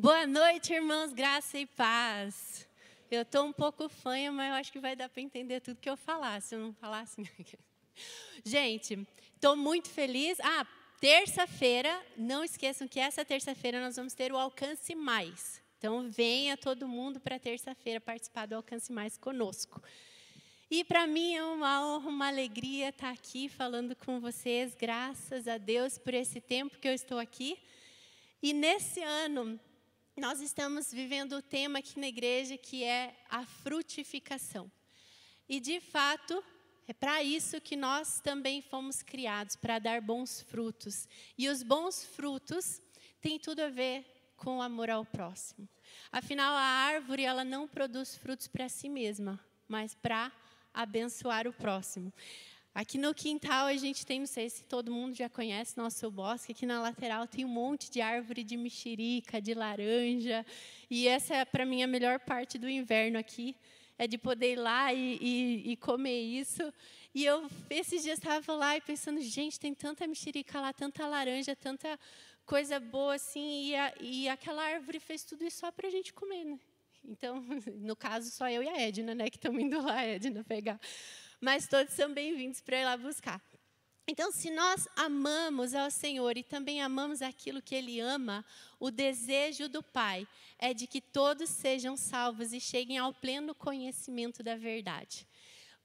Boa noite, irmãos, graça e paz. Eu estou um pouco fanha, mas eu acho que vai dar para entender tudo que eu falar. Se eu não falar assim. Gente, estou muito feliz. Ah, terça-feira, não esqueçam que essa terça-feira nós vamos ter o Alcance Mais. Então, venha todo mundo para terça-feira participar do Alcance Mais conosco. E para mim é uma honra, uma alegria estar aqui falando com vocês, graças a Deus por esse tempo que eu estou aqui. E nesse ano, nós estamos vivendo o tema aqui na igreja que é a frutificação. E de fato, é para isso que nós também fomos criados, para dar bons frutos. E os bons frutos têm tudo a ver com o amor ao próximo. Afinal, a árvore ela não produz frutos para si mesma, mas para abençoar o próximo. Aqui no quintal a gente tem, não sei se todo mundo já conhece nosso bosque, aqui na lateral tem um monte de árvore de mexerica, de laranja. E essa é para mim a melhor parte do inverno aqui, é de poder ir lá e, e, e comer isso. E eu esses dias estava lá e pensando, gente, tem tanta mexerica lá, tanta laranja, tanta coisa boa assim, e, a, e aquela árvore fez tudo isso só para a gente comer, né? Então, no caso, só eu e a Edna, né, que estamos indo lá, Edna, pegar mas todos são bem-vindos para ir lá buscar. Então, se nós amamos ao Senhor e também amamos aquilo que Ele ama, o desejo do Pai é de que todos sejam salvos e cheguem ao pleno conhecimento da verdade.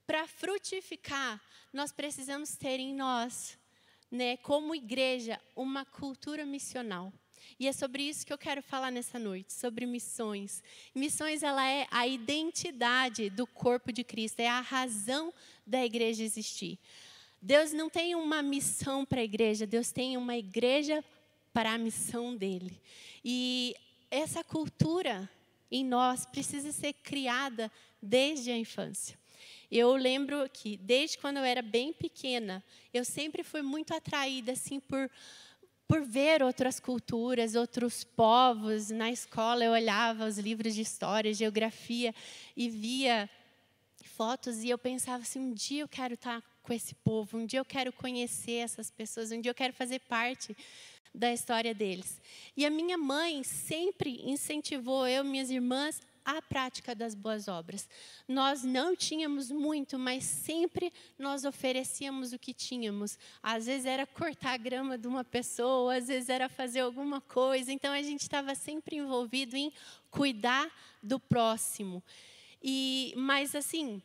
Para frutificar, nós precisamos ter em nós, né, como igreja, uma cultura missional. E é sobre isso que eu quero falar nessa noite, sobre missões. Missões ela é a identidade do corpo de Cristo, é a razão da igreja existir. Deus não tem uma missão para a igreja, Deus tem uma igreja para a missão dele. E essa cultura em nós precisa ser criada desde a infância. Eu lembro que desde quando eu era bem pequena, eu sempre fui muito atraída assim por por ver outras culturas, outros povos. Na escola eu olhava os livros de história, geografia e via fotos e eu pensava assim, um dia eu quero estar com esse povo, um dia eu quero conhecer essas pessoas, um dia eu quero fazer parte da história deles. E a minha mãe sempre incentivou eu minhas irmãs a prática das boas obras. Nós não tínhamos muito, mas sempre nós oferecíamos o que tínhamos. Às vezes era cortar a grama de uma pessoa, às vezes era fazer alguma coisa. Então a gente estava sempre envolvido em cuidar do próximo. E, mas assim,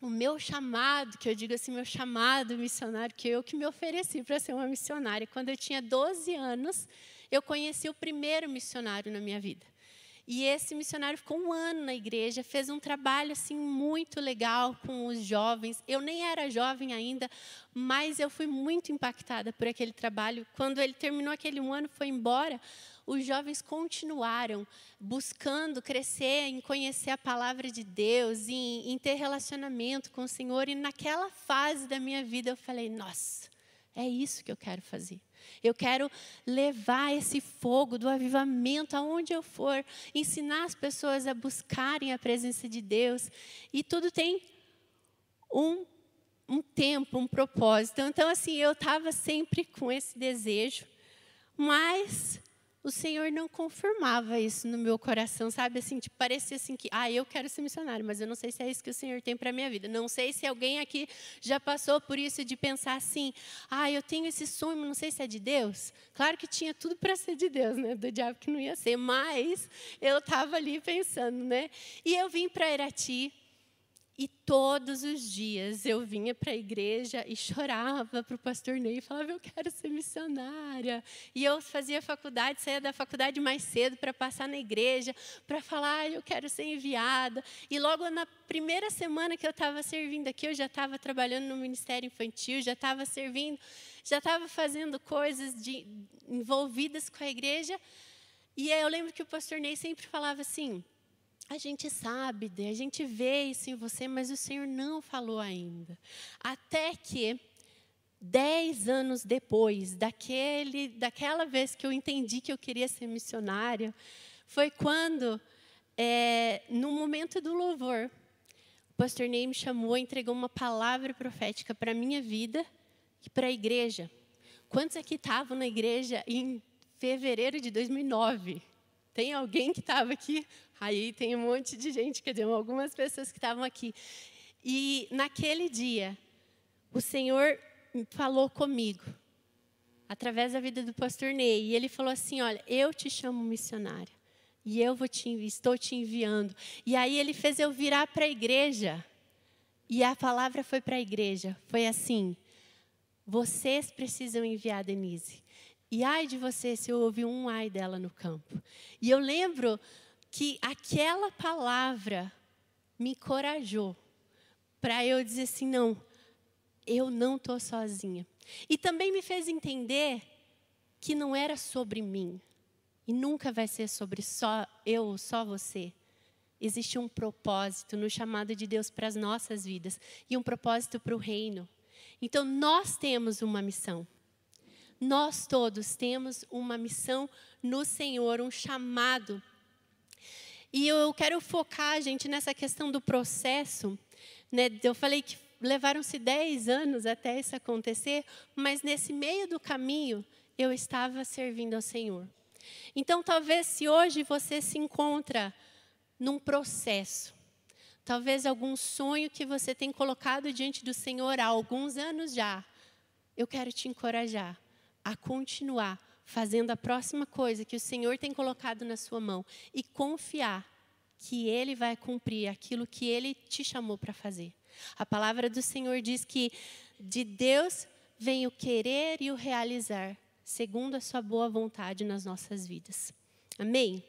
o meu chamado, que eu digo assim, meu chamado missionário, que eu que me ofereci para ser uma missionária. Quando eu tinha 12 anos, eu conheci o primeiro missionário na minha vida. E esse missionário ficou um ano na igreja, fez um trabalho assim muito legal com os jovens. Eu nem era jovem ainda, mas eu fui muito impactada por aquele trabalho. Quando ele terminou aquele um ano, foi embora. Os jovens continuaram buscando crescer em conhecer a palavra de Deus, em, em ter relacionamento com o Senhor. E naquela fase da minha vida eu falei: nossa, é isso que eu quero fazer. Eu quero levar esse fogo do avivamento aonde eu for, ensinar as pessoas a buscarem a presença de Deus. E tudo tem um, um tempo, um propósito. Então, assim, eu estava sempre com esse desejo, mas o Senhor não confirmava isso no meu coração, sabe? Assim, tipo, parecia assim que, ah, eu quero ser missionário, mas eu não sei se é isso que o Senhor tem para a minha vida. Não sei se alguém aqui já passou por isso de pensar assim, ah, eu tenho esse sonho, não sei se é de Deus. Claro que tinha tudo para ser de Deus, né? Do diabo que não ia ser, mas eu estava ali pensando, né? E eu vim para Irati, e todos os dias eu vinha para a igreja e chorava para o pastor Ney e falava: Eu quero ser missionária. E eu fazia faculdade, saía da faculdade mais cedo para passar na igreja, para falar: Eu quero ser enviada. E logo na primeira semana que eu estava servindo aqui, eu já estava trabalhando no ministério infantil, já estava servindo, já estava fazendo coisas de, envolvidas com a igreja. E eu lembro que o pastor Ney sempre falava assim a gente sabe, a gente vê isso em você, mas o Senhor não falou ainda. Até que, dez anos depois, daquele, daquela vez que eu entendi que eu queria ser missionária, foi quando, é, no momento do louvor, o pastor Ney me chamou, entregou uma palavra profética para a minha vida e para a igreja. Quantos aqui estavam na igreja em fevereiro de 2009? Tem alguém que estava aqui? Aí tem um monte de gente, quer dizer, algumas pessoas que estavam aqui. E naquele dia, o Senhor falou comigo, através da vida do pastor Ney, e ele falou assim: Olha, eu te chamo missionária, e eu vou te, estou te enviando. E aí ele fez eu virar para a igreja, e a palavra foi para a igreja: foi assim, vocês precisam enviar a Denise. E ai de você se ouvir um ai dela no campo. E eu lembro que aquela palavra me encorajou para eu dizer assim: não, eu não estou sozinha. E também me fez entender que não era sobre mim. E nunca vai ser sobre só eu, só você. Existe um propósito no chamado de Deus para as nossas vidas e um propósito para o reino. Então, nós temos uma missão. Nós todos temos uma missão no Senhor, um chamado. E eu quero focar, gente, nessa questão do processo. Né? Eu falei que levaram-se 10 anos até isso acontecer, mas nesse meio do caminho eu estava servindo ao Senhor. Então, talvez se hoje você se encontra num processo, talvez algum sonho que você tem colocado diante do Senhor há alguns anos já, eu quero te encorajar a continuar fazendo a próxima coisa que o Senhor tem colocado na sua mão e confiar que Ele vai cumprir aquilo que Ele te chamou para fazer. A palavra do Senhor diz que de Deus vem o querer e o realizar, segundo a Sua boa vontade nas nossas vidas. Amém?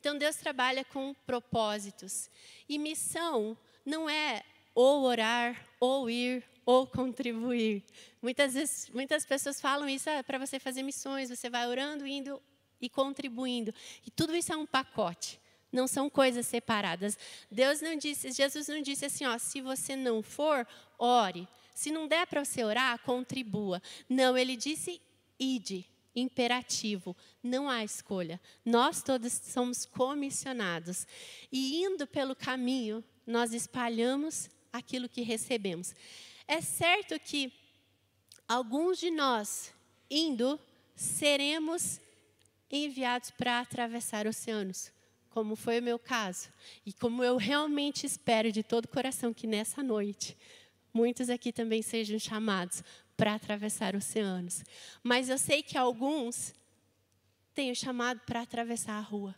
Então Deus trabalha com propósitos. E missão não é ou orar, ou ir, ou contribuir. Muitas vezes, muitas pessoas falam isso ah, para você fazer missões, você vai orando, indo e contribuindo. E tudo isso é um pacote. Não são coisas separadas. Deus não disse, Jesus não disse assim, ó, se você não for, ore. Se não der para você orar, contribua. Não, ele disse ide, imperativo, não há escolha. Nós todos somos comissionados. E indo pelo caminho, nós espalhamos aquilo que recebemos. É certo que alguns de nós, indo, seremos enviados para atravessar oceanos, como foi o meu caso, e como eu realmente espero de todo o coração que nessa noite muitos aqui também sejam chamados para atravessar oceanos. Mas eu sei que alguns têm o chamado para atravessar a rua.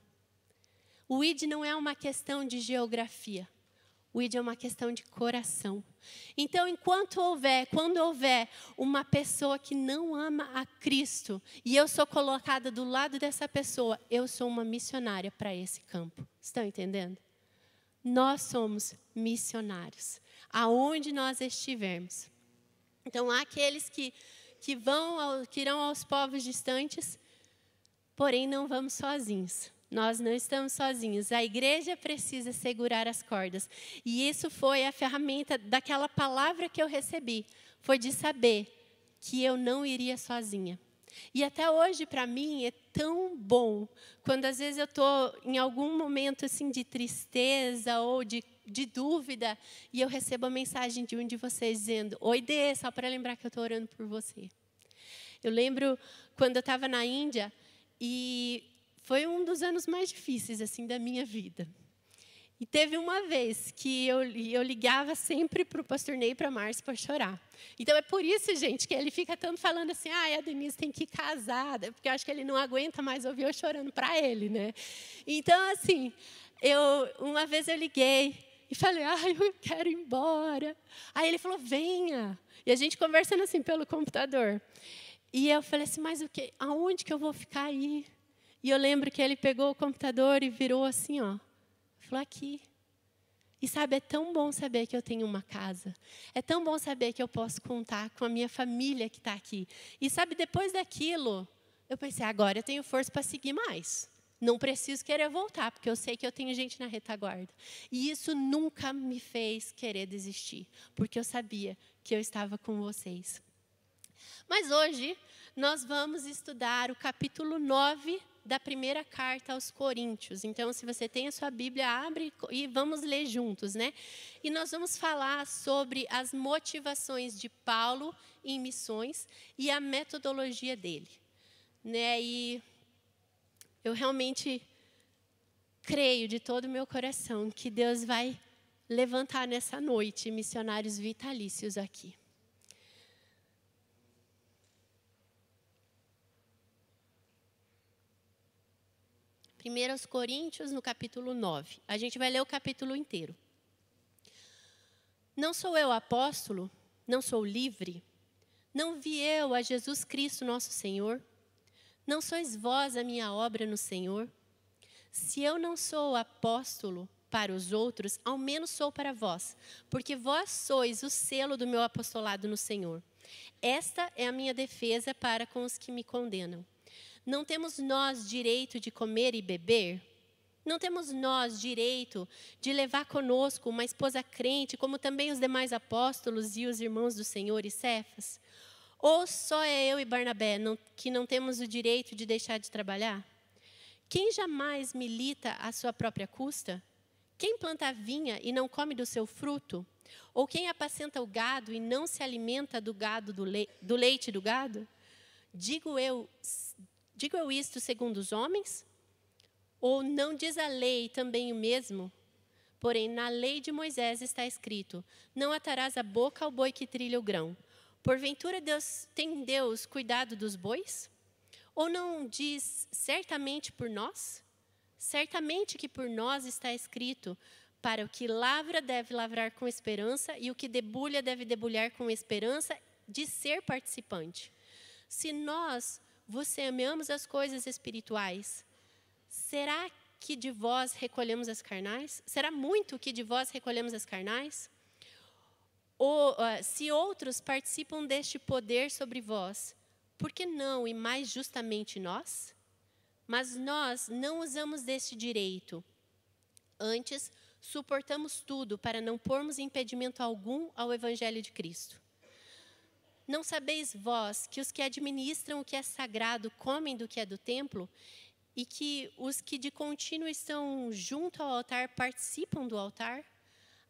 O ID não é uma questão de geografia. O ID é uma questão de coração. Então, enquanto houver, quando houver uma pessoa que não ama a Cristo, e eu sou colocada do lado dessa pessoa, eu sou uma missionária para esse campo. Estão entendendo? Nós somos missionários, aonde nós estivermos. Então, há aqueles que, que, vão, que irão aos povos distantes, porém não vamos sozinhos. Nós não estamos sozinhos. A igreja precisa segurar as cordas. E isso foi a ferramenta daquela palavra que eu recebi. Foi de saber que eu não iria sozinha. E até hoje, para mim, é tão bom quando às vezes eu estou em algum momento assim de tristeza ou de, de dúvida e eu recebo a mensagem de um de vocês dizendo: Oi, Dê, só para lembrar que eu estou orando por você. Eu lembro quando eu estava na Índia e foi um dos anos mais difíceis assim da minha vida. E teve uma vez que eu, eu ligava sempre para o pastor Ney para a Márcia para chorar. Então é por isso, gente, que ele fica tanto falando assim: ah, a Denise tem que ir casada, porque eu acho que ele não aguenta mais ouvir eu chorando para ele, né? Então, assim, eu, uma vez eu liguei e falei: ai, eu quero ir embora. Aí ele falou: venha. E a gente conversando assim pelo computador. E eu falei assim: mas o que? Aonde que eu vou ficar aí? E eu lembro que ele pegou o computador e virou assim, ó. Falou aqui. E sabe, é tão bom saber que eu tenho uma casa. É tão bom saber que eu posso contar com a minha família que está aqui. E sabe, depois daquilo, eu pensei, agora eu tenho força para seguir mais. Não preciso querer voltar, porque eu sei que eu tenho gente na retaguarda. E isso nunca me fez querer desistir, porque eu sabia que eu estava com vocês. Mas hoje, nós vamos estudar o capítulo 9 da primeira carta aos Coríntios. Então, se você tem a sua Bíblia, abre e vamos ler juntos, né? E nós vamos falar sobre as motivações de Paulo em missões e a metodologia dele, né? E eu realmente creio de todo o meu coração que Deus vai levantar nessa noite missionários vitalícios aqui. Primeiros Coríntios, no capítulo 9. A gente vai ler o capítulo inteiro. Não sou eu apóstolo? Não sou livre? Não vi eu a Jesus Cristo, nosso Senhor? Não sois vós a minha obra no Senhor? Se eu não sou apóstolo para os outros, ao menos sou para vós, porque vós sois o selo do meu apostolado no Senhor. Esta é a minha defesa para com os que me condenam. Não temos nós direito de comer e beber? Não temos nós direito de levar conosco uma esposa crente, como também os demais apóstolos e os irmãos do Senhor e Cefas? Ou só é eu e Barnabé não, que não temos o direito de deixar de trabalhar? Quem jamais milita à sua própria custa? Quem planta vinha e não come do seu fruto? Ou quem apacenta o gado e não se alimenta do gado do, le do leite do gado? Digo eu, digo eu isto segundo os homens? Ou não diz a lei também o mesmo? Porém, na lei de Moisés está escrito: Não atarás a boca ao boi que trilha o grão. Porventura Deus tem Deus cuidado dos bois? Ou não diz certamente por nós? Certamente que por nós está escrito: para o que lavra deve lavrar com esperança, e o que debulha deve debulhar com esperança de ser participante. Se nós vos amamos as coisas espirituais, será que de vós recolhemos as carnais? Será muito que de vós recolhemos as carnais? Ou uh, se outros participam deste poder sobre vós, por que não e mais justamente nós? Mas nós não usamos deste direito. Antes, suportamos tudo para não pormos impedimento algum ao Evangelho de Cristo. Não sabeis vós que os que administram o que é sagrado comem do que é do templo, e que os que de contínuo estão junto ao altar participam do altar?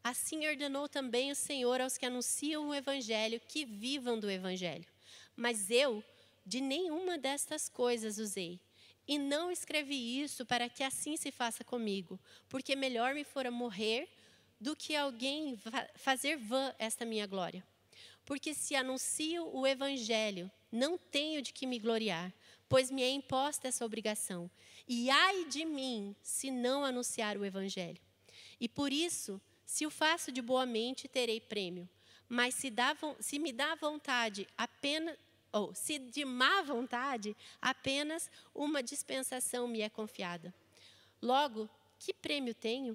Assim ordenou também o Senhor aos que anunciam o Evangelho que vivam do Evangelho. Mas eu de nenhuma destas coisas usei. E não escrevi isso para que assim se faça comigo, porque melhor me fora morrer do que alguém fazer vã esta minha glória. Porque se anuncio o evangelho, não tenho de que me gloriar, pois me é imposta essa obrigação. E ai de mim se não anunciar o evangelho. E por isso, se o faço de boa mente, terei prêmio. Mas se, dá, se me dá vontade apenas ou se de má vontade, apenas uma dispensação me é confiada. Logo, que prêmio tenho?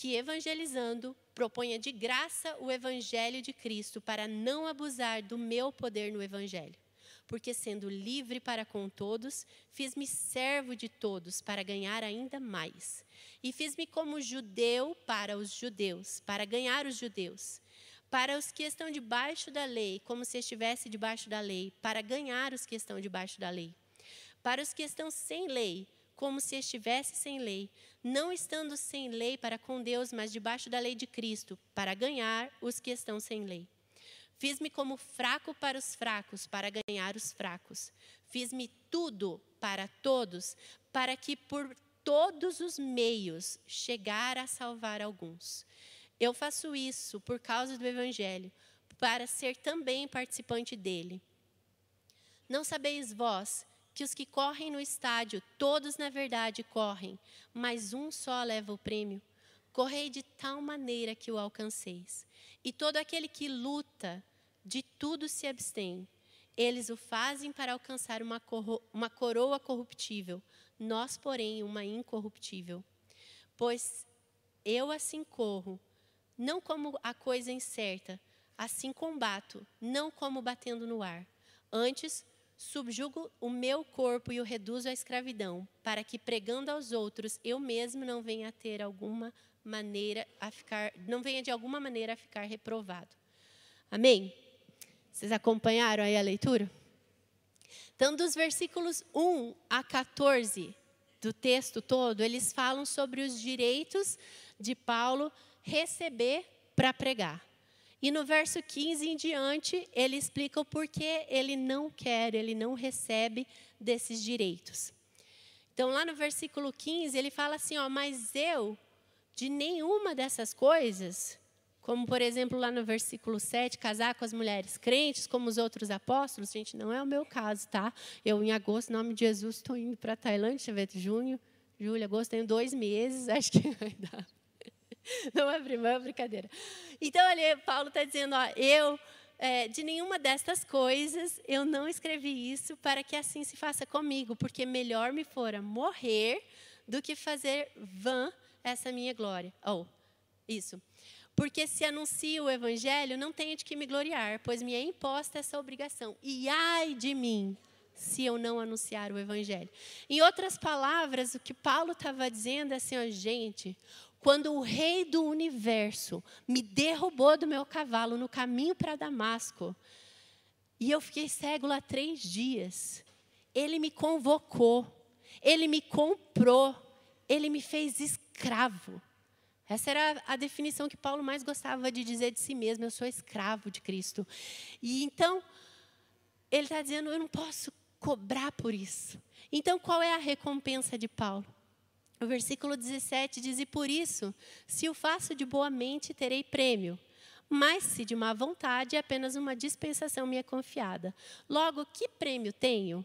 Que evangelizando proponha de graça o evangelho de Cristo para não abusar do meu poder no evangelho. Porque sendo livre para com todos, fiz-me servo de todos para ganhar ainda mais. E fiz-me como judeu para os judeus, para ganhar os judeus para os que estão debaixo da lei, como se estivesse debaixo da lei, para ganhar os que estão debaixo da lei. Para os que estão sem lei, como se estivesse sem lei, não estando sem lei para com Deus, mas debaixo da lei de Cristo, para ganhar os que estão sem lei. Fiz-me como fraco para os fracos, para ganhar os fracos. Fiz-me tudo para todos, para que por todos os meios chegar a salvar alguns. Eu faço isso por causa do Evangelho, para ser também participante dele. Não sabeis vós que os que correm no estádio, todos na verdade correm, mas um só leva o prêmio? Correi de tal maneira que o alcanceis. E todo aquele que luta, de tudo se abstém. Eles o fazem para alcançar uma, uma coroa corruptível, nós, porém, uma incorruptível. Pois eu assim corro, não como a coisa incerta, assim combato, não como batendo no ar. Antes, subjugo o meu corpo e o reduzo à escravidão, para que pregando aos outros, eu mesmo não venha a ter alguma maneira a ficar, não venha de alguma maneira a ficar reprovado. Amém? Vocês acompanharam aí a leitura? Então, dos versículos 1 a 14 do texto todo, eles falam sobre os direitos de Paulo receber para pregar. E no verso 15 em diante, ele explica o porquê ele não quer, ele não recebe desses direitos. Então, lá no versículo 15, ele fala assim: ó, mas eu, de nenhuma dessas coisas, como por exemplo lá no versículo 7, casar com as mulheres crentes como os outros apóstolos, gente, não é o meu caso, tá? Eu, em agosto, em nome de Jesus, estou indo para Tailândia, deixa eu ver, junho, julho, agosto, tenho dois meses, acho que vai dar. Não é, não é brincadeira. Então, ali, Paulo está dizendo, ó, eu, é, de nenhuma destas coisas, eu não escrevi isso para que assim se faça comigo, porque melhor me fora morrer do que fazer vã essa minha glória. Ou, oh, isso. Porque se anuncio o evangelho, não tenho de que me gloriar, pois me é imposta essa obrigação. E ai de mim, se eu não anunciar o evangelho. Em outras palavras, o que Paulo estava dizendo é assim, ó, gente, quando o rei do universo me derrubou do meu cavalo no caminho para Damasco, e eu fiquei cego lá três dias, ele me convocou, ele me comprou, ele me fez escravo. Essa era a definição que Paulo mais gostava de dizer de si mesmo: eu sou escravo de Cristo. E então, ele está dizendo: eu não posso cobrar por isso. Então, qual é a recompensa de Paulo? O versículo 17 diz: E por isso, se o faço de boa mente, terei prêmio. Mas se de má vontade, apenas uma dispensação me é confiada. Logo, que prêmio tenho?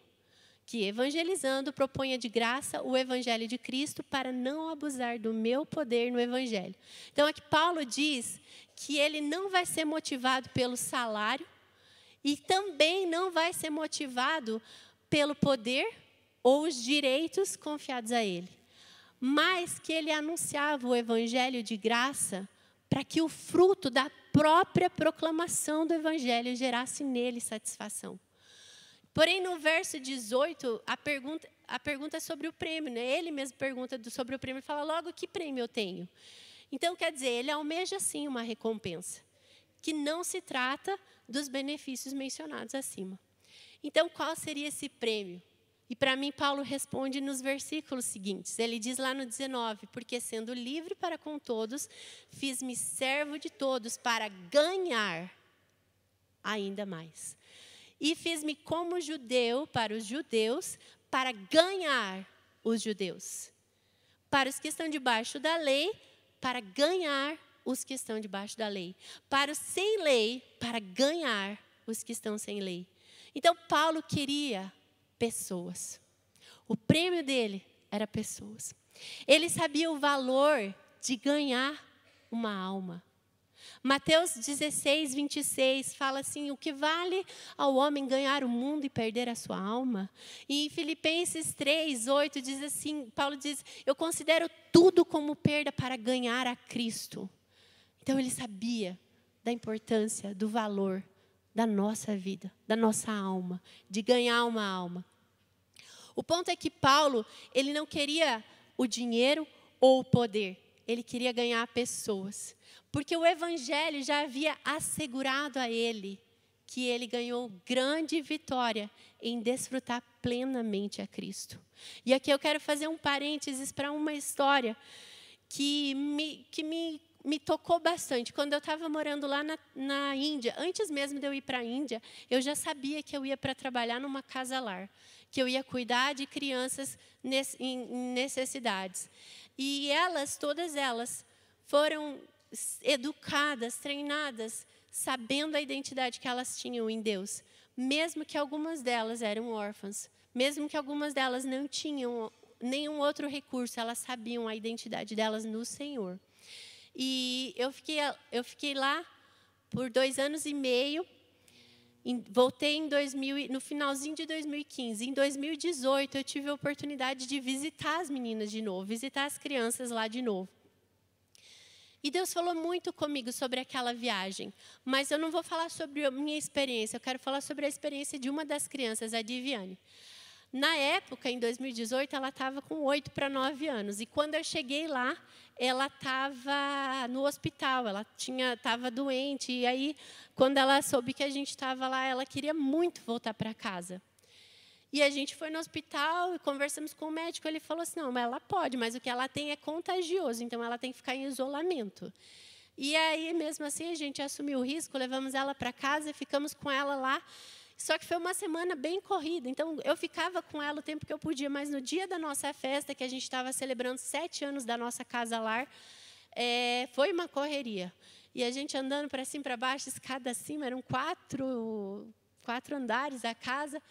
que, evangelizando, proponha de graça o evangelho de Cristo para não abusar do meu poder no evangelho. Então, aqui Paulo diz que ele não vai ser motivado pelo salário e também não vai ser motivado pelo poder ou os direitos confiados a ele, mas que ele anunciava o evangelho de graça para que o fruto da própria proclamação do evangelho gerasse nele satisfação. Porém, no verso 18, a pergunta, a pergunta é sobre o prêmio. Né? Ele mesmo pergunta sobre o prêmio e fala logo que prêmio eu tenho. Então, quer dizer, ele almeja sim uma recompensa, que não se trata dos benefícios mencionados acima. Então, qual seria esse prêmio? E para mim, Paulo responde nos versículos seguintes. Ele diz lá no 19: Porque sendo livre para com todos, fiz-me servo de todos para ganhar ainda mais e fiz-me como judeu para os judeus, para ganhar os judeus. Para os que estão debaixo da lei, para ganhar os que estão debaixo da lei. Para os sem lei, para ganhar os que estão sem lei. Então, Paulo queria pessoas. O prêmio dele era pessoas. Ele sabia o valor de ganhar uma alma. Mateus 16, 26 fala assim: o que vale ao homem ganhar o mundo e perder a sua alma? E em Filipenses 3, 8 diz assim: Paulo diz, eu considero tudo como perda para ganhar a Cristo. Então ele sabia da importância, do valor da nossa vida, da nossa alma, de ganhar uma alma. O ponto é que Paulo, ele não queria o dinheiro ou o poder, ele queria ganhar pessoas. Porque o Evangelho já havia assegurado a ele que ele ganhou grande vitória em desfrutar plenamente a Cristo. E aqui eu quero fazer um parênteses para uma história que me, que me, me tocou bastante. Quando eu estava morando lá na, na Índia, antes mesmo de eu ir para a Índia, eu já sabia que eu ia para trabalhar numa casa-lar, que eu ia cuidar de crianças em necessidades. E elas, todas elas, foram educadas, treinadas, sabendo a identidade que elas tinham em Deus, mesmo que algumas delas eram órfãs, mesmo que algumas delas não tinham nenhum outro recurso, elas sabiam a identidade delas no Senhor. E eu fiquei, eu fiquei lá por dois anos e meio. Voltei em 2000, no finalzinho de 2015. Em 2018, eu tive a oportunidade de visitar as meninas de novo, visitar as crianças lá de novo. E Deus falou muito comigo sobre aquela viagem, mas eu não vou falar sobre a minha experiência, eu quero falar sobre a experiência de uma das crianças, a Diviane. Na época, em 2018, ela estava com 8 para 9 anos. E quando eu cheguei lá, ela estava no hospital, ela estava doente. E aí, quando ela soube que a gente estava lá, ela queria muito voltar para casa. E a gente foi no hospital e conversamos com o médico. Ele falou assim: não, ela pode, mas o que ela tem é contagioso, então ela tem que ficar em isolamento. E aí, mesmo assim, a gente assumiu o risco, levamos ela para casa e ficamos com ela lá. Só que foi uma semana bem corrida, então eu ficava com ela o tempo que eu podia, mas no dia da nossa festa, que a gente estava celebrando sete anos da nossa casa lar, é, foi uma correria. E a gente andando para cima para baixo, escada acima, eram quatro, quatro andares a casa.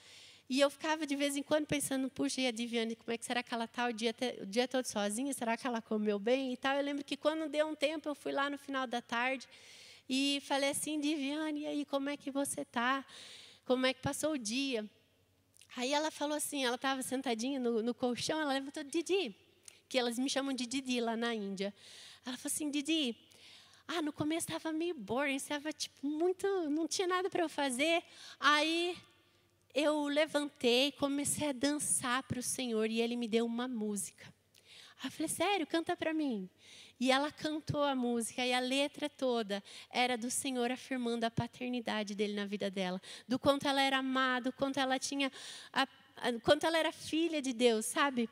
E eu ficava de vez em quando pensando, puxa, e a Diviane, como é que será que ela está o dia, o dia todo sozinha? Será que ela comeu bem e tal? Eu lembro que quando deu um tempo, eu fui lá no final da tarde e falei assim, Diviane, e aí, como é que você está? Como é que passou o dia? Aí ela falou assim, ela estava sentadinha no, no, colchão, ela levantou, Didi, que elas me chamam de Didi lá na Índia. Ela falou assim, Didi, ah, no começo estava meio boring, estava tipo muito, não tinha nada para eu fazer. Aí eu levantei, comecei a dançar para o Senhor e Ele me deu uma música. Aí eu falei, sério, canta para mim. E ela cantou a música e a letra toda era do Senhor afirmando a paternidade dele na vida dela, do quanto ela era amada, do quanto ela tinha, a, a, quanto ela era filha de Deus, sabe?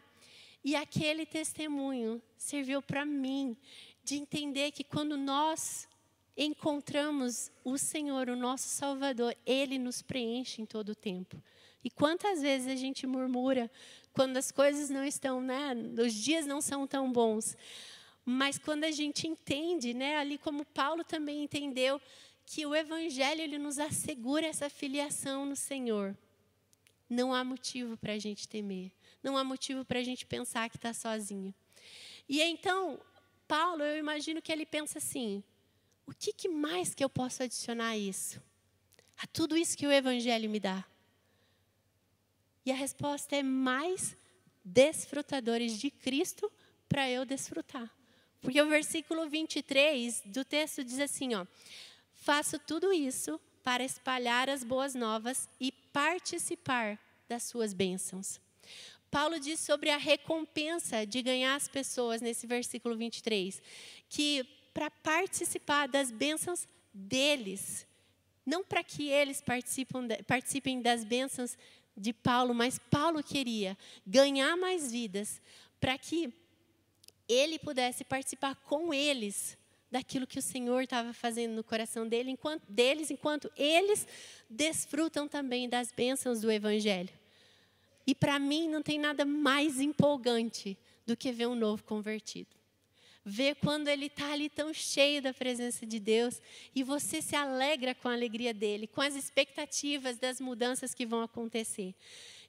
E aquele testemunho serviu para mim de entender que quando nós encontramos o Senhor, o nosso Salvador, Ele nos preenche em todo o tempo. E quantas vezes a gente murmura quando as coisas não estão, né, os dias não são tão bons. Mas quando a gente entende, né, ali como Paulo também entendeu, que o Evangelho ele nos assegura essa filiação no Senhor, não há motivo para a gente temer, não há motivo para a gente pensar que está sozinho. E então, Paulo, eu imagino que ele pensa assim: o que, que mais que eu posso adicionar a isso? A tudo isso que o Evangelho me dá? E a resposta é mais desfrutadores de Cristo para eu desfrutar. Porque o versículo 23 do texto diz assim, ó: Faço tudo isso para espalhar as boas novas e participar das suas bênçãos. Paulo diz sobre a recompensa de ganhar as pessoas nesse versículo 23, que para participar das bênçãos deles, não para que eles participem das bênçãos de Paulo, mas Paulo queria ganhar mais vidas para que ele pudesse participar com eles daquilo que o Senhor estava fazendo no coração dele, enquanto, deles, enquanto eles desfrutam também das bênçãos do Evangelho. E para mim não tem nada mais empolgante do que ver um novo convertido. Ver quando ele está ali tão cheio da presença de Deus e você se alegra com a alegria dele, com as expectativas das mudanças que vão acontecer.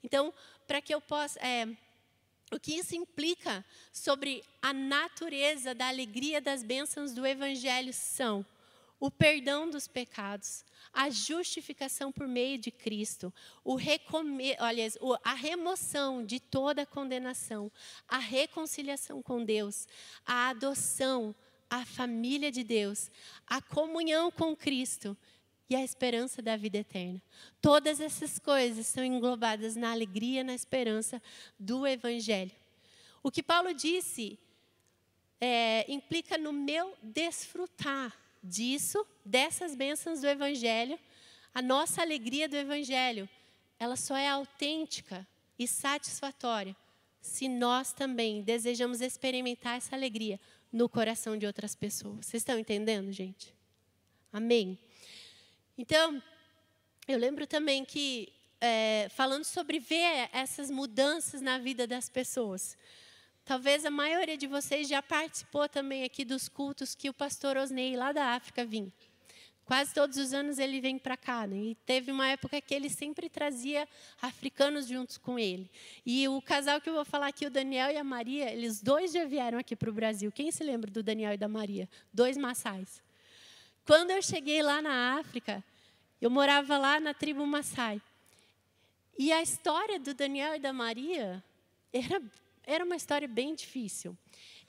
Então, para que eu possa. É, o que isso implica sobre a natureza da alegria das bênçãos do Evangelho são o perdão dos pecados, a justificação por meio de Cristo, o recome, a remoção de toda a condenação, a reconciliação com Deus, a adoção, a família de Deus, a comunhão com Cristo e a esperança da vida eterna. Todas essas coisas são englobadas na alegria, na esperança do Evangelho. O que Paulo disse é, implica no meu desfrutar disso, dessas bênçãos do Evangelho. A nossa alegria do Evangelho, ela só é autêntica e satisfatória se nós também desejamos experimentar essa alegria no coração de outras pessoas. Vocês estão entendendo, gente? Amém. Então, eu lembro também que, é, falando sobre ver essas mudanças na vida das pessoas, talvez a maioria de vocês já participou também aqui dos cultos que o pastor Osnei, lá da África, vinha. Quase todos os anos ele vem para cá. Né? E teve uma época que ele sempre trazia africanos juntos com ele. E o casal que eu vou falar aqui, o Daniel e a Maria, eles dois já vieram aqui para o Brasil. Quem se lembra do Daniel e da Maria? Dois maçais. Quando eu cheguei lá na África, eu morava lá na tribo Maasai. E a história do Daniel e da Maria era, era uma história bem difícil.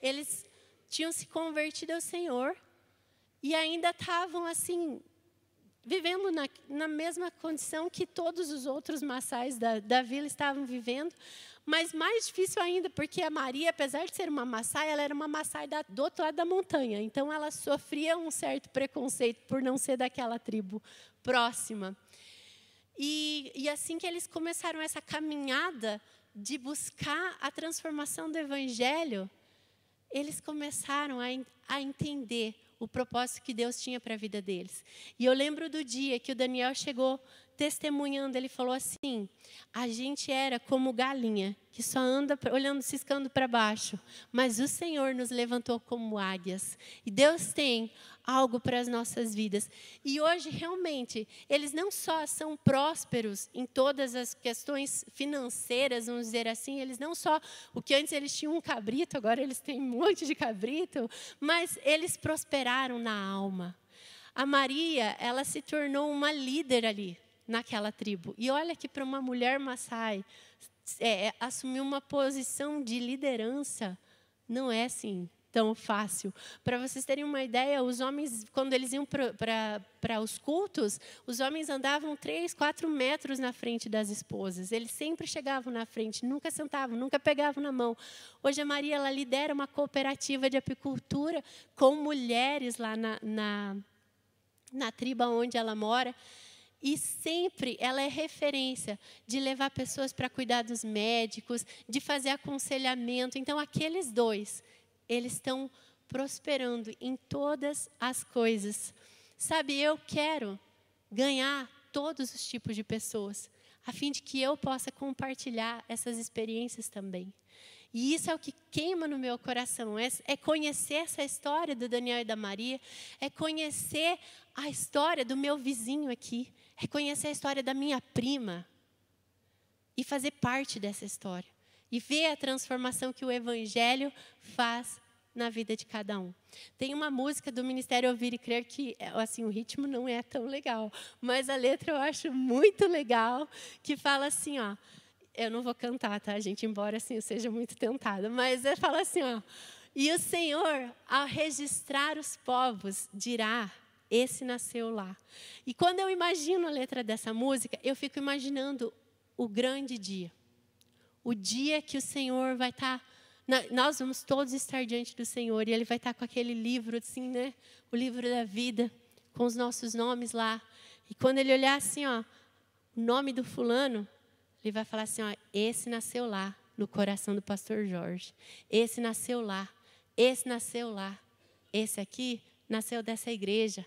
Eles tinham se convertido ao Senhor e ainda estavam assim, vivendo na, na mesma condição que todos os outros maçais da, da vila estavam vivendo, mas mais difícil ainda, porque a Maria, apesar de ser uma Maasai, ela era uma Maasai da, do outro lado da montanha. Então, ela sofria um certo preconceito por não ser daquela tribo próxima. E, e assim que eles começaram essa caminhada de buscar a transformação do Evangelho, eles começaram a, a entender o propósito que Deus tinha para a vida deles. E eu lembro do dia que o Daniel chegou testemunhando, ele falou assim: a gente era como galinha, que só anda olhando, ciscando para baixo, mas o Senhor nos levantou como águias. E Deus tem algo para as nossas vidas. E hoje, realmente, eles não só são prósperos em todas as questões financeiras, vamos dizer assim, eles não só, o que antes eles tinham um cabrito, agora eles têm um monte de cabrito, mas eles prosperaram na alma. A Maria, ela se tornou uma líder ali, naquela tribo. E olha que para uma mulher Maasai, é, assumir uma posição de liderança não é assim tão fácil. Para vocês terem uma ideia, os homens, quando eles iam para os cultos, os homens andavam três, quatro metros na frente das esposas. Eles sempre chegavam na frente, nunca sentavam, nunca pegavam na mão. Hoje a Maria ela lidera uma cooperativa de apicultura com mulheres lá na, na, na tribo onde ela mora. E sempre ela é referência de levar pessoas para cuidar dos médicos, de fazer aconselhamento. Então, aqueles dois, eles estão prosperando em todas as coisas. Sabe, eu quero ganhar todos os tipos de pessoas, a fim de que eu possa compartilhar essas experiências também. E isso é o que queima no meu coração, é, é, conhecer essa história do Daniel e da Maria, é conhecer a história do meu vizinho aqui, reconhecer a história da minha prima e fazer parte dessa história. E ver a transformação que o Evangelho faz na vida de cada um. Tem uma música do Ministério Ouvir e Crer que, assim, o ritmo não é tão legal, mas a letra eu acho muito legal, que fala assim, ó, eu não vou cantar, tá, gente, embora assim eu seja muito tentada, mas fala assim, ó, e o Senhor, ao registrar os povos, dirá: esse nasceu lá. E quando eu imagino a letra dessa música, eu fico imaginando o grande dia. O dia que o Senhor vai estar. Tá, nós vamos todos estar diante do Senhor e Ele vai estar tá com aquele livro, assim, né? O livro da vida, com os nossos nomes lá. E quando Ele olhar assim, ó, o nome do fulano, Ele vai falar assim: ó, esse nasceu lá, no coração do pastor Jorge. Esse nasceu lá. Esse nasceu lá. Esse aqui nasceu dessa igreja.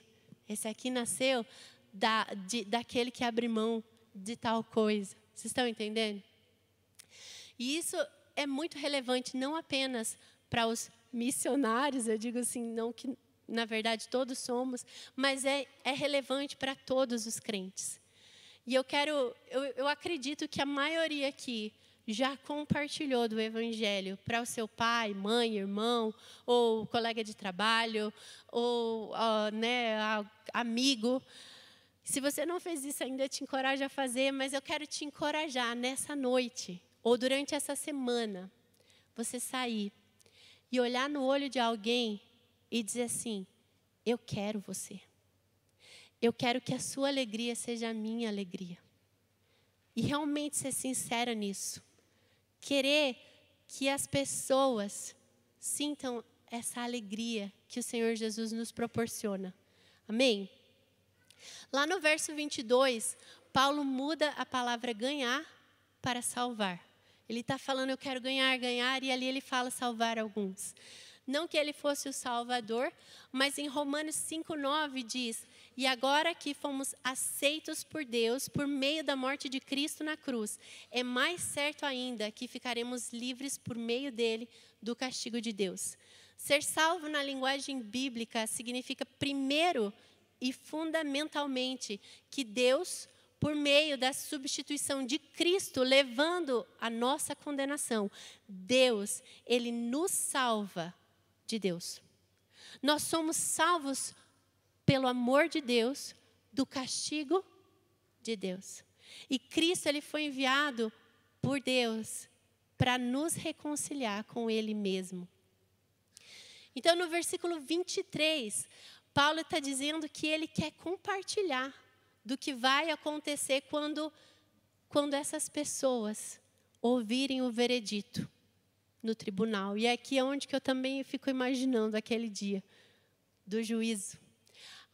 Esse aqui nasceu da, de, daquele que abre mão de tal coisa. Vocês estão entendendo? E isso é muito relevante não apenas para os missionários, eu digo assim, não que na verdade todos somos, mas é, é relevante para todos os crentes. E eu quero, eu, eu acredito que a maioria aqui já compartilhou do Evangelho para o seu pai, mãe, irmão, ou colega de trabalho, ou uh, né, amigo. Se você não fez isso ainda, eu te encorajo a fazer, mas eu quero te encorajar nessa noite, ou durante essa semana, você sair e olhar no olho de alguém e dizer assim: Eu quero você. Eu quero que a sua alegria seja a minha alegria. E realmente ser sincera nisso querer que as pessoas sintam essa alegria que o Senhor Jesus nos proporciona. Amém? Lá no verso 22, Paulo muda a palavra ganhar para salvar. Ele está falando, eu quero ganhar, ganhar, e ali ele fala salvar alguns. Não que ele fosse o Salvador, mas em Romanos 5,9 diz: E agora que fomos aceitos por Deus por meio da morte de Cristo na cruz, é mais certo ainda que ficaremos livres por meio dele do castigo de Deus. Ser salvo na linguagem bíblica significa, primeiro e fundamentalmente, que Deus, por meio da substituição de Cristo, levando a nossa condenação, Deus, Ele nos salva de Deus. Nós somos salvos pelo amor de Deus do castigo de Deus. E Cristo ele foi enviado por Deus para nos reconciliar com Ele mesmo. Então, no versículo 23, Paulo está dizendo que ele quer compartilhar do que vai acontecer quando, quando essas pessoas ouvirem o veredito no tribunal. E é aqui é onde que eu também fico imaginando aquele dia do juízo,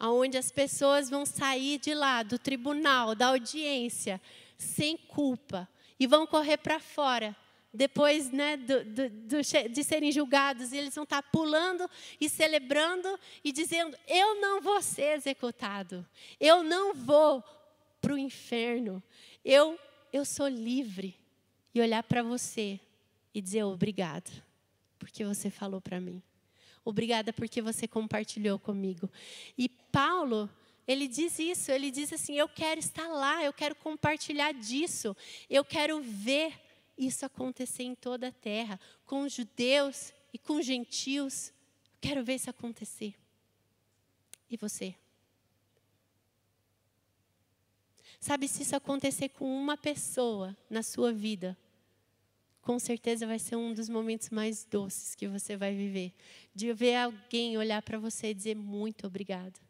aonde as pessoas vão sair de lá do tribunal, da audiência, sem culpa e vão correr para fora. Depois né, do, do, do, de serem julgados, e eles vão estar pulando e celebrando e dizendo: Eu não vou ser executado, eu não vou para o inferno, eu, eu sou livre e olhar para você e dizer obrigada, porque você falou para mim. Obrigada porque você compartilhou comigo. E Paulo, ele diz isso, ele diz assim: Eu quero estar lá, eu quero compartilhar disso, eu quero ver isso acontecer em toda a terra, com judeus e com gentios. Eu quero ver isso acontecer. E você? Sabe, se isso acontecer com uma pessoa na sua vida, com certeza vai ser um dos momentos mais doces que você vai viver. De ver alguém olhar para você e dizer muito obrigado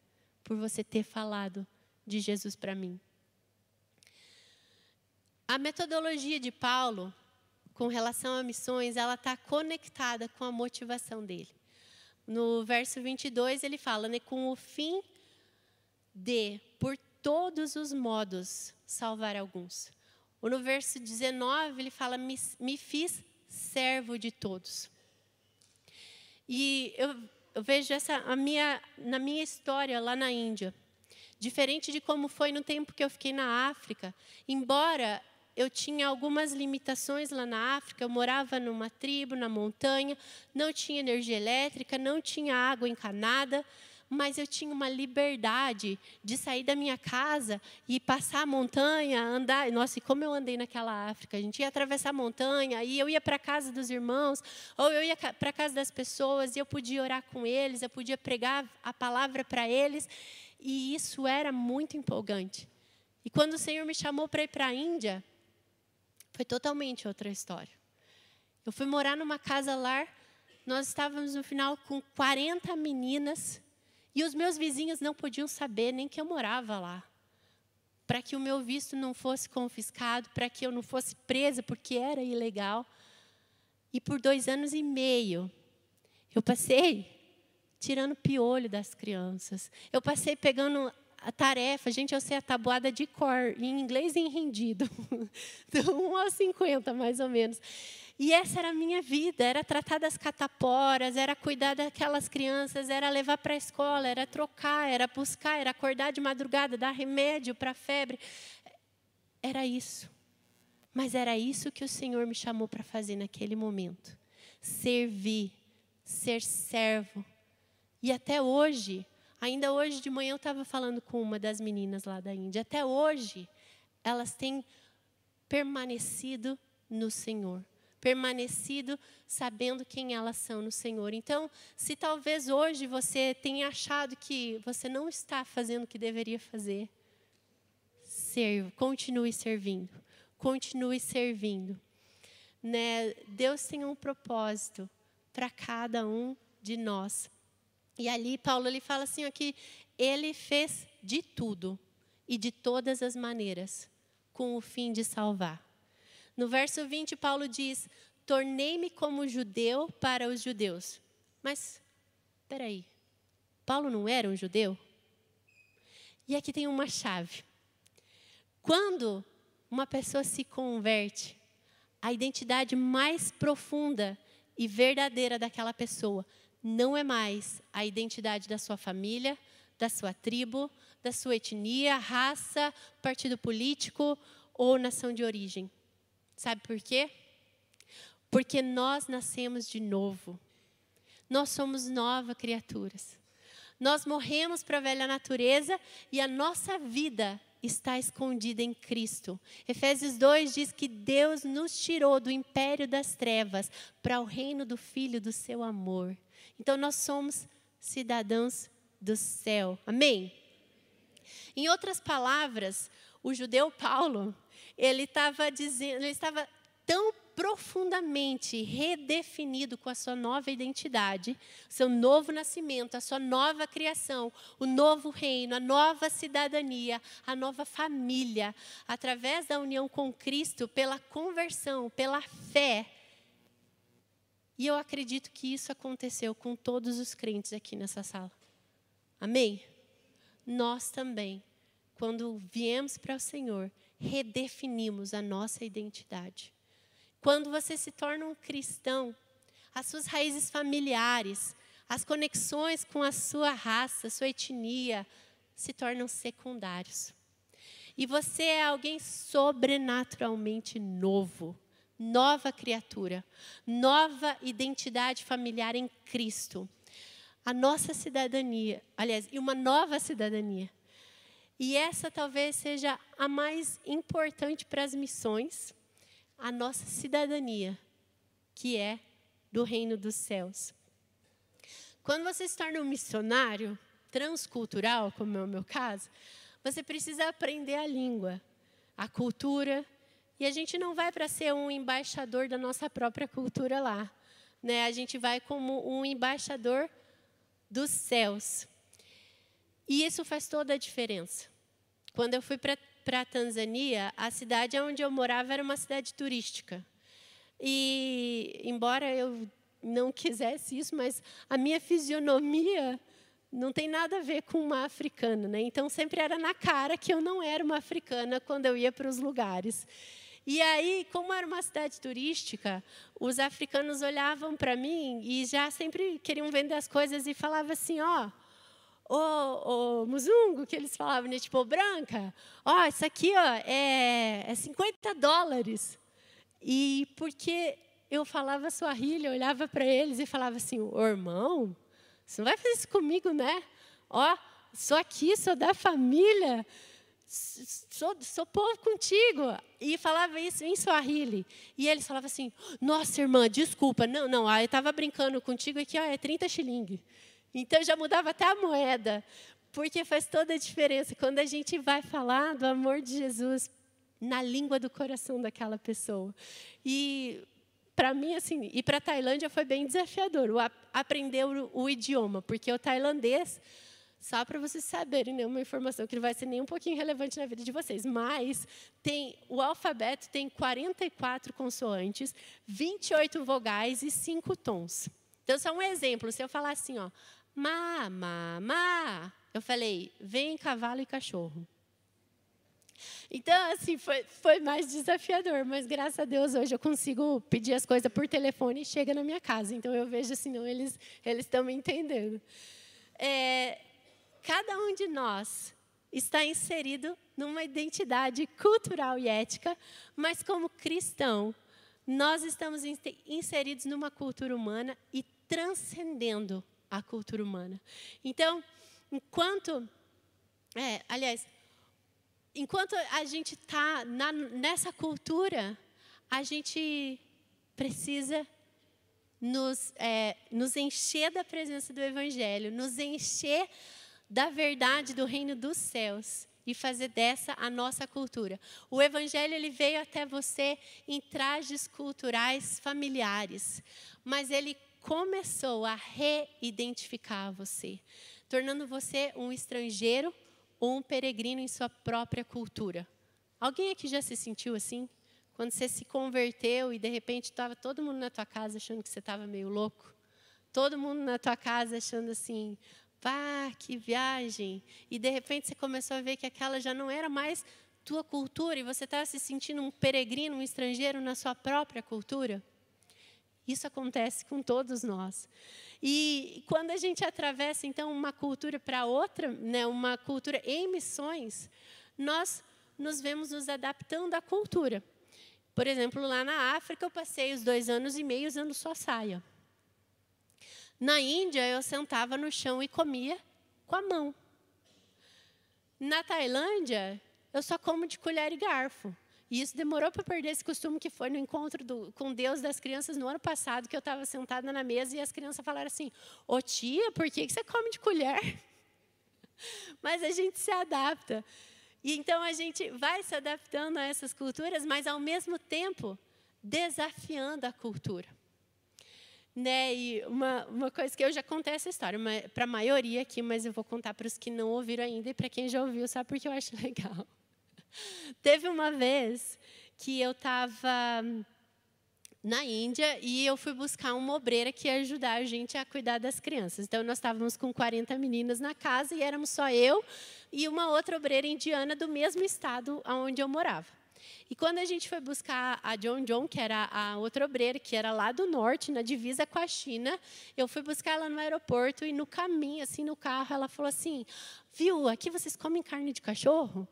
por você ter falado de Jesus para mim. A metodologia de Paulo com relação a missões, ela está conectada com a motivação dele. No verso 22 ele fala, né, com o fim de, por todos os modos, salvar alguns. No verso 19, ele fala: Me, me fiz servo de todos. E eu, eu vejo essa a minha, na minha história lá na Índia. Diferente de como foi no tempo que eu fiquei na África, embora eu tinha algumas limitações lá na África, eu morava numa tribo, na montanha, não tinha energia elétrica, não tinha água encanada, mas eu tinha uma liberdade de sair da minha casa e passar a montanha, andar. Nossa, e como eu andei naquela África? A gente ia atravessar a montanha, e eu ia para a casa dos irmãos, ou eu ia para a casa das pessoas, e eu podia orar com eles, eu podia pregar a palavra para eles, e isso era muito empolgante. E quando o Senhor me chamou para ir para a Índia, foi totalmente outra história. Eu fui morar numa casa lá, nós estávamos no final com 40 meninas e os meus vizinhos não podiam saber nem que eu morava lá. Para que o meu visto não fosse confiscado, para que eu não fosse presa, porque era ilegal. E por dois anos e meio, eu passei tirando piolho das crianças. Eu passei pegando a tarefa, gente, eu sei a tabuada de cor, em inglês e em rendido. Então, 1 aos 50, mais ou menos. E essa era a minha vida, era tratar das cataporas, era cuidar daquelas crianças, era levar para a escola, era trocar, era buscar, era acordar de madrugada, dar remédio para febre. Era isso. Mas era isso que o Senhor me chamou para fazer naquele momento. Servir, ser servo. E até hoje, ainda hoje de manhã eu estava falando com uma das meninas lá da Índia, até hoje elas têm permanecido no Senhor permanecido sabendo quem elas são no Senhor. Então, se talvez hoje você tenha achado que você não está fazendo o que deveria fazer, continue servindo, continue servindo. Né? Deus tem um propósito para cada um de nós. E ali Paulo ele fala assim aqui, ele fez de tudo e de todas as maneiras com o fim de salvar. No verso 20, Paulo diz: Tornei-me como judeu para os judeus. Mas, espera aí, Paulo não era um judeu? E aqui tem uma chave. Quando uma pessoa se converte, a identidade mais profunda e verdadeira daquela pessoa não é mais a identidade da sua família, da sua tribo, da sua etnia, raça, partido político ou nação de origem. Sabe por quê? Porque nós nascemos de novo. Nós somos novas criaturas. Nós morremos para a velha natureza e a nossa vida está escondida em Cristo. Efésios 2 diz que Deus nos tirou do império das trevas para o reino do Filho do seu amor. Então nós somos cidadãos do céu. Amém? Em outras palavras, o judeu Paulo, ele estava dizendo, ele estava tão profundamente redefinido com a sua nova identidade, seu novo nascimento, a sua nova criação, o novo reino, a nova cidadania, a nova família, através da união com Cristo, pela conversão, pela fé. E eu acredito que isso aconteceu com todos os crentes aqui nessa sala. Amém? Nós também, quando viemos para o Senhor, redefinimos a nossa identidade. Quando você se torna um cristão, as suas raízes familiares, as conexões com a sua raça, sua etnia, se tornam secundários. E você é alguém sobrenaturalmente novo, nova criatura, nova identidade familiar em Cristo. A nossa cidadania, aliás, e uma nova cidadania. E essa talvez seja a mais importante para as missões, a nossa cidadania, que é do reino dos céus. Quando você se torna um missionário transcultural, como é o meu caso, você precisa aprender a língua, a cultura, e a gente não vai para ser um embaixador da nossa própria cultura lá, né? A gente vai como um embaixador dos céus. E isso faz toda a diferença. Quando eu fui para a Tanzânia, a cidade onde eu morava era uma cidade turística. E, embora eu não quisesse isso, mas a minha fisionomia não tem nada a ver com uma africana, né? Então sempre era na cara que eu não era uma africana quando eu ia para os lugares. E aí, como era uma cidade turística, os africanos olhavam para mim e já sempre queriam vender as coisas e falavam assim, ó, oh, ô, ô, Muzungo, que eles falavam, né, tipo, branca, ó, isso aqui, ó, é, é 50 dólares. E porque eu falava Swahili, eu olhava para eles e falava assim, ô irmão, você não vai fazer isso comigo, né? Ó, sou aqui, sou da família, sou, sou povo contigo. E falava isso em Swahili. E eles falavam assim, nossa, irmã, desculpa. Não, não, ah, eu estava brincando contigo aqui, ó, é 30 xilingue. Então, já mudava até a moeda. Porque faz toda a diferença quando a gente vai falar do amor de Jesus na língua do coração daquela pessoa. E para mim assim, e para a Tailândia foi bem desafiador o aprender o, o, idioma, porque o tailandês só para vocês saberem, né, uma informação que não vai ser nem um pouquinho relevante na vida de vocês, mas tem o alfabeto tem 44 consoantes, 28 vogais e 5 tons. Então, só um exemplo, se eu falar assim, ó, ma, ma, ma, eu falei, vem cavalo e cachorro. Então, assim, foi, foi mais desafiador, mas graças a Deus hoje eu consigo pedir as coisas por telefone e chega na minha casa. Então eu vejo assim, não, eles estão me entendendo. É, cada um de nós está inserido numa identidade cultural e ética, mas como cristão, nós estamos inseridos numa cultura humana e transcendendo a cultura humana. Então, enquanto, é, aliás, enquanto a gente está nessa cultura, a gente precisa nos, é, nos encher da presença do Evangelho, nos encher da verdade do reino dos céus e fazer dessa a nossa cultura. O evangelho ele veio até você em trajes culturais familiares, mas ele começou a reidentificar você, tornando você um estrangeiro ou um peregrino em sua própria cultura. Alguém aqui já se sentiu assim? Quando você se converteu e de repente estava todo mundo na tua casa achando que você estava meio louco? Todo mundo na tua casa achando assim, pá, que viagem. E de repente você começou a ver que aquela já não era mais tua cultura e você estava se sentindo um peregrino, um estrangeiro na sua própria cultura? Isso acontece com todos nós. E quando a gente atravessa então uma cultura para outra, né, uma cultura em missões, nós nos vemos nos adaptando à cultura. Por exemplo, lá na África eu passei os dois anos e meio usando só saia. Na Índia eu sentava no chão e comia com a mão. Na Tailândia eu só como de colher e garfo. E isso demorou para perder esse costume que foi no encontro do, com Deus das crianças no ano passado, que eu estava sentada na mesa e as crianças falaram assim: Ô tia, por que, que você come de colher? Mas a gente se adapta. E então a gente vai se adaptando a essas culturas, mas ao mesmo tempo desafiando a cultura. Né? E uma, uma coisa que eu já contei essa história para a maioria aqui, mas eu vou contar para os que não ouviram ainda e para quem já ouviu, sabe porque eu acho legal. Teve uma vez que eu estava na Índia e eu fui buscar uma obreira que ia ajudar a gente a cuidar das crianças. Então, nós estávamos com 40 meninas na casa e éramos só eu e uma outra obreira indiana do mesmo estado onde eu morava. E quando a gente foi buscar a John John, que era a outra obreira, que era lá do norte, na divisa com a China, eu fui buscar ela no aeroporto e no caminho, assim, no carro, ela falou assim: Viu, aqui vocês comem carne de cachorro?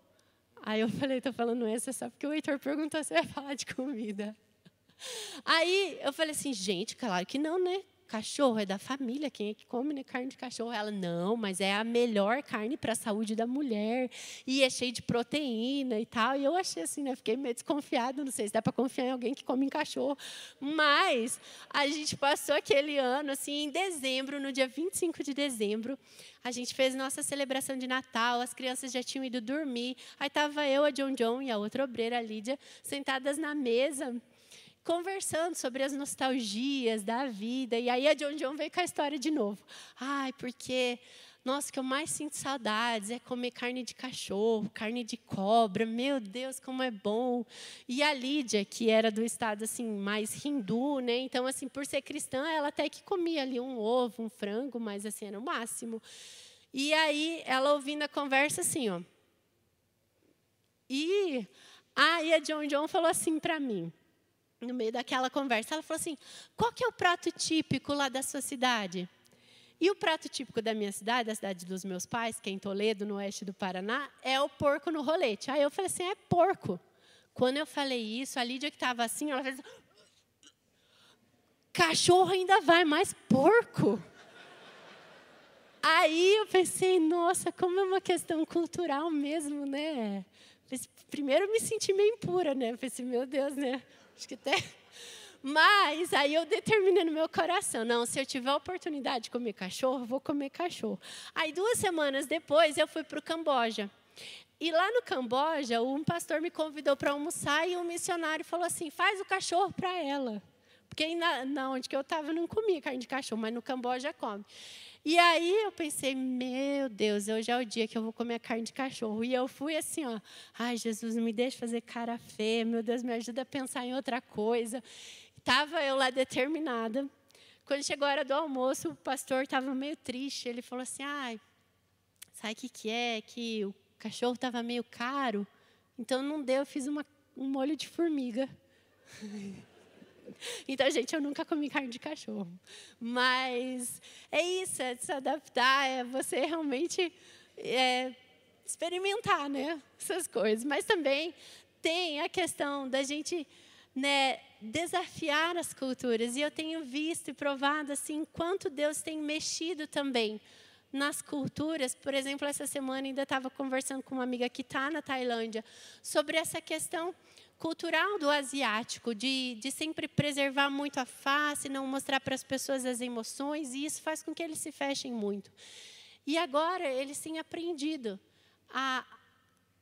Aí eu falei, tô falando essa só porque o Heitor perguntou se ia falar de comida. Aí eu falei assim, gente, claro que não, né? Cachorro é da família, quem é que come né, carne de cachorro? Ela, não, mas é a melhor carne para a saúde da mulher. E é cheio de proteína e tal. E eu achei assim, né? Fiquei meio desconfiada, não sei se dá para confiar em alguém que come em cachorro. Mas a gente passou aquele ano, assim, em dezembro, no dia 25 de dezembro, a gente fez nossa celebração de Natal, as crianças já tinham ido dormir. Aí estava eu, a John John e a outra obreira, a Lídia, sentadas na mesa conversando sobre as nostalgias da vida. E aí a John John veio com a história de novo. Ai, porque, nossa, o que eu mais sinto saudades é comer carne de cachorro, carne de cobra. Meu Deus, como é bom. E a Lídia, que era do estado assim mais hindu, né? Então, assim, por ser cristã, ela até que comia ali um ovo, um frango, mas assim, era o máximo. E aí, ela ouvindo a conversa assim, ó. E aí a John John falou assim para mim no meio daquela conversa, ela falou assim: qual que é o prato típico lá da sua cidade? E o prato típico da minha cidade, da cidade dos meus pais, que é em Toledo, no oeste do Paraná, é o porco no rolete. Aí eu falei assim: é porco. Quando eu falei isso, a Lídia que estava assim, ela fez. Cachorro ainda vai, mais porco. Aí eu pensei, nossa, como é uma questão cultural mesmo, né? Primeiro eu me senti meio impura, né? Eu pensei, meu Deus, né? Acho que até. Mas aí eu determinei no meu coração, não, se eu tiver a oportunidade de comer cachorro, vou comer cachorro. Aí duas semanas depois eu fui para o Camboja. E lá no Camboja, um pastor me convidou para almoçar e um missionário falou assim: faz o cachorro para ela. Porque na, na onde que eu estava não comia carne de cachorro, mas no Camboja come. E aí eu pensei, meu Deus, hoje é o dia que eu vou comer carne de cachorro. E eu fui assim, ó, ai Jesus, não me deixe fazer cara feia, meu Deus, me ajuda a pensar em outra coisa. Estava eu lá determinada. Quando chegou a hora do almoço, o pastor estava meio triste. Ele falou assim, ai, sabe o que, que é? Que o cachorro estava meio caro, então não deu, eu fiz uma, um molho de formiga. Então, gente, eu nunca comi carne de cachorro. Mas é isso, é se adaptar, é você realmente é, experimentar né, essas coisas. Mas também tem a questão da gente né, desafiar as culturas. E eu tenho visto e provado assim quanto Deus tem mexido também nas culturas. Por exemplo, essa semana ainda estava conversando com uma amiga que está na Tailândia sobre essa questão cultural do asiático, de, de sempre preservar muito a face, não mostrar para as pessoas as emoções, e isso faz com que eles se fechem muito. E agora eles têm aprendido a,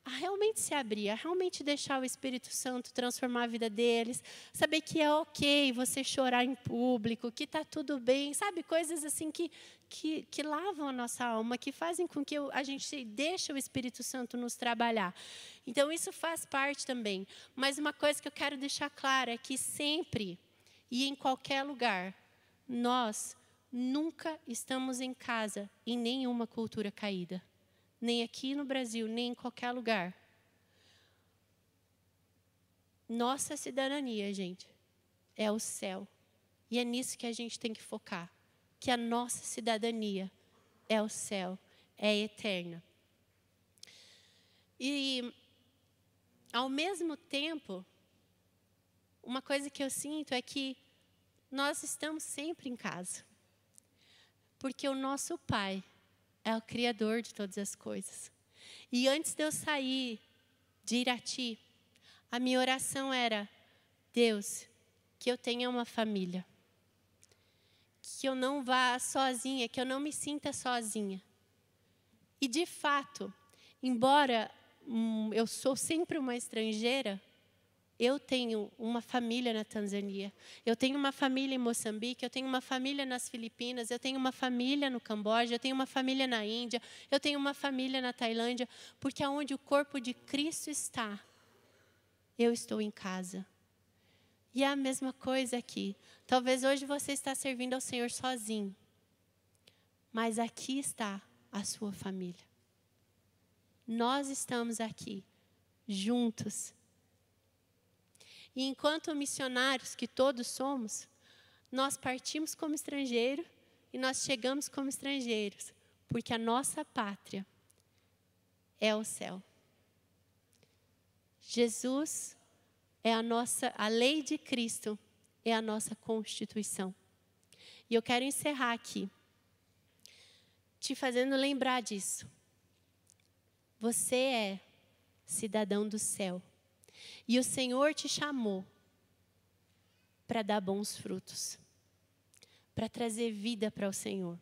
a realmente se abrir, a realmente deixar o Espírito Santo transformar a vida deles, saber que é ok você chorar em público, que está tudo bem, sabe? Coisas assim que, que, que lavam a nossa alma, que fazem com que a gente deixe o Espírito Santo nos trabalhar. Então, isso faz parte também. Mas uma coisa que eu quero deixar clara é que sempre e em qualquer lugar, nós nunca estamos em casa em nenhuma cultura caída. Nem aqui no Brasil, nem em qualquer lugar. Nossa cidadania, gente, é o céu. E é nisso que a gente tem que focar que a nossa cidadania é o céu, é eterna. E, ao mesmo tempo, uma coisa que eu sinto é que nós estamos sempre em casa. Porque o nosso Pai é o Criador de todas as coisas. E antes de eu sair de Irati, a minha oração era: Deus, que eu tenha uma família que eu não vá sozinha, que eu não me sinta sozinha. E de fato, embora eu sou sempre uma estrangeira, eu tenho uma família na Tanzânia, eu tenho uma família em Moçambique, eu tenho uma família nas Filipinas, eu tenho uma família no Camboja, eu tenho uma família na Índia, eu tenho uma família na Tailândia, porque aonde o corpo de Cristo está, eu estou em casa. E é a mesma coisa aqui. Talvez hoje você está servindo ao Senhor sozinho. Mas aqui está a sua família. Nós estamos aqui, juntos. E enquanto missionários que todos somos, nós partimos como estrangeiro e nós chegamos como estrangeiros, porque a nossa pátria é o céu. Jesus é a nossa, a lei de Cristo é a nossa constituição. E eu quero encerrar aqui, te fazendo lembrar disso. Você é cidadão do céu. E o Senhor te chamou para dar bons frutos, para trazer vida para o Senhor.